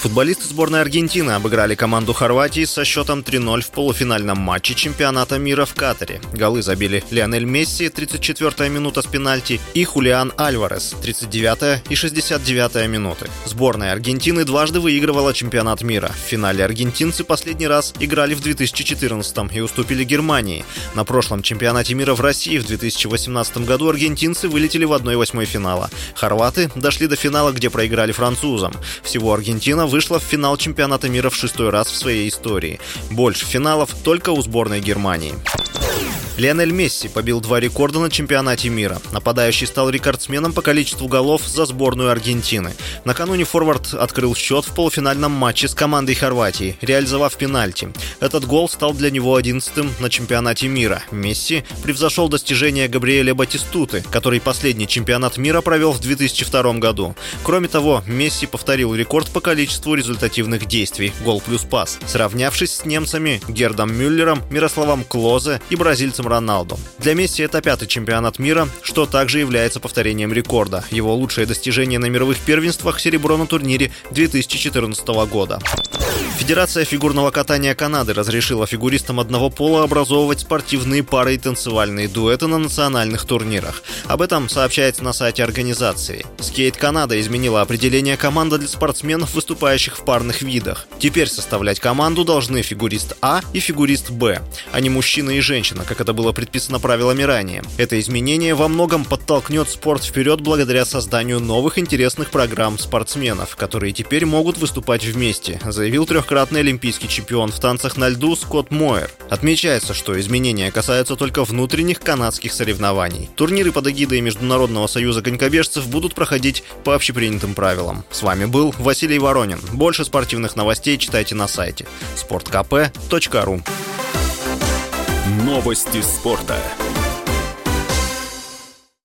Футболисты сборной Аргентины обыграли команду Хорватии со счетом 3-0 в полуфинальном матче чемпионата мира в Катаре. Голы забили Лионель Месси, 34-я минута с пенальти, и Хулиан Альварес, 39-я и 69-я минуты. Сборная Аргентины дважды выигрывала чемпионат мира. В финале аргентинцы последний раз играли в 2014 и уступили Германии. На прошлом чемпионате мира в России в 2018 году аргентинцы вылетели в 1-8 финала. Хорваты дошли до финала, где проиграли французам. Всего Аргентина вышла в финал чемпионата мира в шестой раз в своей истории. Больше финалов только у сборной Германии. Лионель Месси побил два рекорда на чемпионате мира. Нападающий стал рекордсменом по количеству голов за сборную Аргентины. Накануне форвард открыл счет в полуфинальном матче с командой Хорватии, реализовав пенальти. Этот гол стал для него одиннадцатым на чемпионате мира. Месси превзошел достижение Габриэля Батистуты, который последний чемпионат мира провел в 2002 году. Кроме того, Месси повторил рекорд по количеству результативных действий – гол плюс пас, сравнявшись с немцами Гердом Мюллером, Мирославом Клозе и бразильцем Роналду. Для Месси это пятый чемпионат мира, что также является повторением рекорда. Его лучшее достижение на мировых первенствах – серебро на турнире 2014 года. Федерация фигурного катания Канады разрешила фигуристам одного пола образовывать спортивные пары и танцевальные дуэты на национальных турнирах. Об этом сообщается на сайте организации. Скейт Канада изменила определение команда для спортсменов, выступающих в парных видах. Теперь составлять команду должны фигурист А и фигурист Б, а не мужчина и женщина, как это было предписано правилами ранее. Это изменение во многом подтолкнет спорт вперед благодаря созданию новых интересных программ спортсменов, которые теперь могут выступать вместе, заявил трехкратный трехкратный олимпийский чемпион в танцах на льду Скотт Мойер. Отмечается, что изменения касаются только внутренних канадских соревнований. Турниры под эгидой Международного союза конькобежцев будут проходить по общепринятым правилам. С вами был Василий Воронин. Больше спортивных новостей читайте на сайте sportkp.ru Новости спорта.